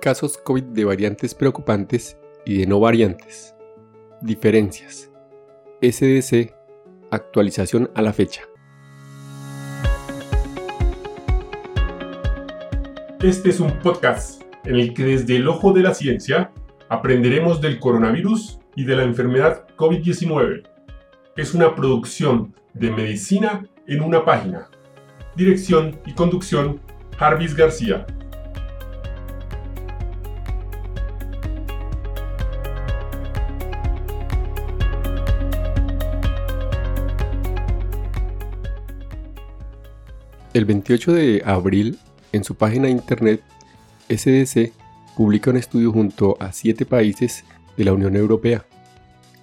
Casos COVID de variantes preocupantes y de no variantes. Diferencias. SDC. Actualización a la fecha. Este es un podcast en el que desde el ojo de la ciencia aprenderemos del coronavirus y de la enfermedad COVID-19. Es una producción de medicina en una página. Dirección y conducción, Jarvis García. El 28 de abril, en su página internet, SDC publica un estudio junto a siete países de la Unión Europea,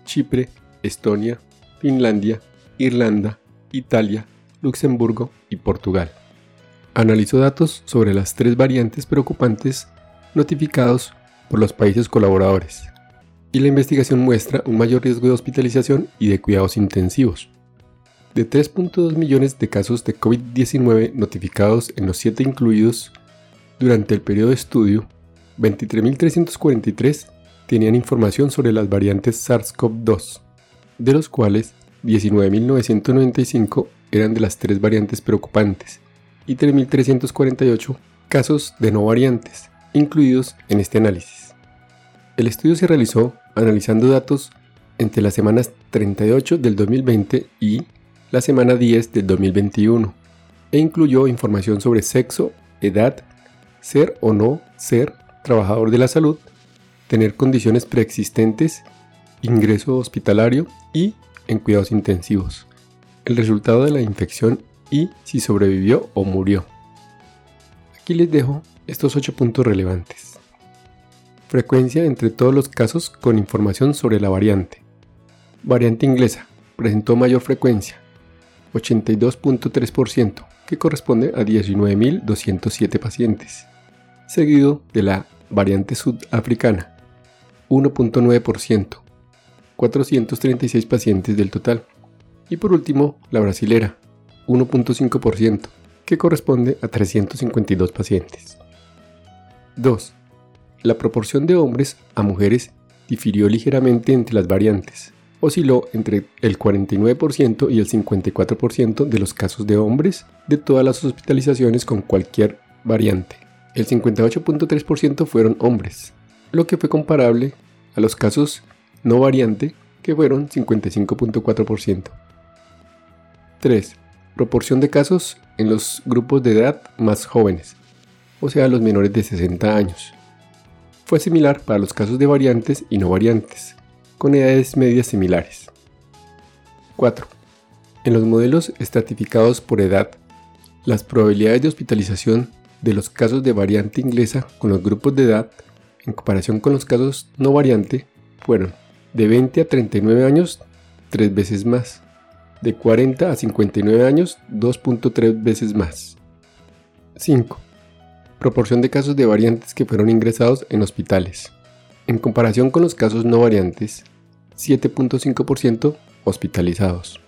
Chipre, Estonia, Finlandia, Irlanda, Italia, Luxemburgo y Portugal. Analizó datos sobre las tres variantes preocupantes notificados por los países colaboradores, y la investigación muestra un mayor riesgo de hospitalización y de cuidados intensivos. De 3.2 millones de casos de COVID-19 notificados en los siete incluidos durante el periodo de estudio, 23.343 tenían información sobre las variantes SARS-CoV-2, de los cuales 19.995 eran de las tres variantes preocupantes y 3.348 casos de no variantes, incluidos en este análisis. El estudio se realizó analizando datos entre las semanas 38 del 2020 y la semana 10 del 2021 e incluyó información sobre sexo, edad, ser o no ser trabajador de la salud, tener condiciones preexistentes, ingreso hospitalario y en cuidados intensivos, el resultado de la infección y si sobrevivió o murió. Aquí les dejo estos 8 puntos relevantes. Frecuencia entre todos los casos con información sobre la variante. Variante inglesa presentó mayor frecuencia, 82.3%, que corresponde a 19.207 pacientes, seguido de la variante sudafricana, 1.9%, 436 pacientes del total. Y por último, la brasilera, 1.5%, que corresponde a 352 pacientes. 2. La proporción de hombres a mujeres difirió ligeramente entre las variantes. Osciló entre el 49% y el 54% de los casos de hombres de todas las hospitalizaciones con cualquier variante. El 58.3% fueron hombres, lo que fue comparable a los casos no variante, que fueron 55.4%. 3. Proporción de casos en los grupos de edad más jóvenes, o sea, los menores de 60 años. Fue similar para los casos de variantes y no variantes, con edades medias similares. 4. En los modelos estratificados por edad, las probabilidades de hospitalización de los casos de variante inglesa con los grupos de edad en comparación con los casos no variante fueron de 20 a 39 años, 3 veces más. De 40 a 59 años, 2.3 veces más. 5. Proporción de casos de variantes que fueron ingresados en hospitales. En comparación con los casos no variantes, 7.5% hospitalizados.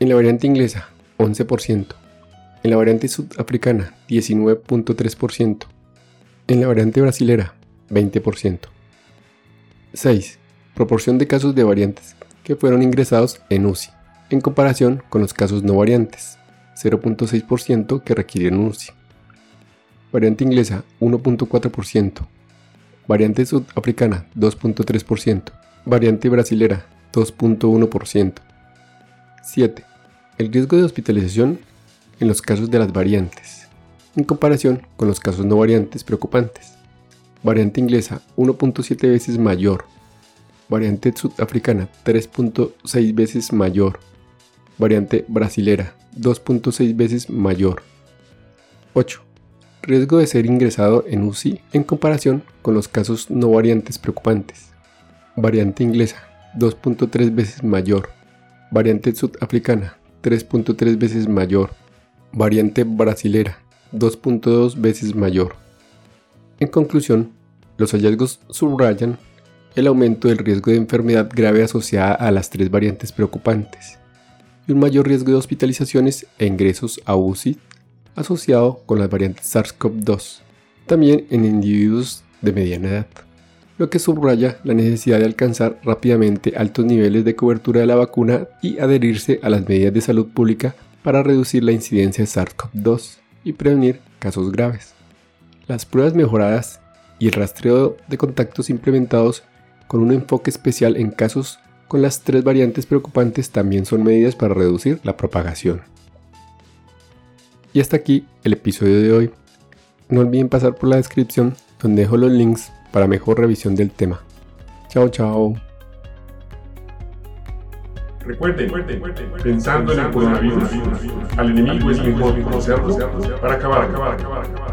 En la variante inglesa, 11%. En la variante sudafricana, 19.3%. En la variante brasilera, 20%. 6 proporción de casos de variantes que fueron ingresados en UCI, en comparación con los casos no variantes, 0.6% que requieren UCI. Variante inglesa, 1.4%. Variante sudafricana, 2.3%. Variante brasilera, 2.1%. 7. El riesgo de hospitalización en los casos de las variantes, en comparación con los casos no variantes preocupantes. Variante inglesa, 1.7 veces mayor variante sudafricana 3.6 veces mayor, variante brasilera 2.6 veces mayor. 8. Riesgo de ser ingresado en UCI en comparación con los casos no variantes preocupantes. Variante inglesa 2.3 veces mayor, variante sudafricana 3.3 veces mayor, variante brasilera 2.2 veces mayor. En conclusión, los hallazgos subrayan el aumento del riesgo de enfermedad grave asociada a las tres variantes preocupantes y un mayor riesgo de hospitalizaciones e ingresos a UCI asociado con las variantes SARS-CoV-2. También en individuos de mediana edad, lo que subraya la necesidad de alcanzar rápidamente altos niveles de cobertura de la vacuna y adherirse a las medidas de salud pública para reducir la incidencia de SARS-CoV-2 y prevenir casos graves. Las pruebas mejoradas y el rastreo de contactos implementados con un enfoque especial en casos con las tres variantes preocupantes también son medidas para reducir la propagación. Y hasta aquí el episodio de hoy. No olviden pasar por la descripción donde dejo los links para mejor revisión del tema. Chao, chao. Recuerden, pensando en el coronavirus, al enemigo es mejor conocerlo para acabar, acabar, acabar, acabar.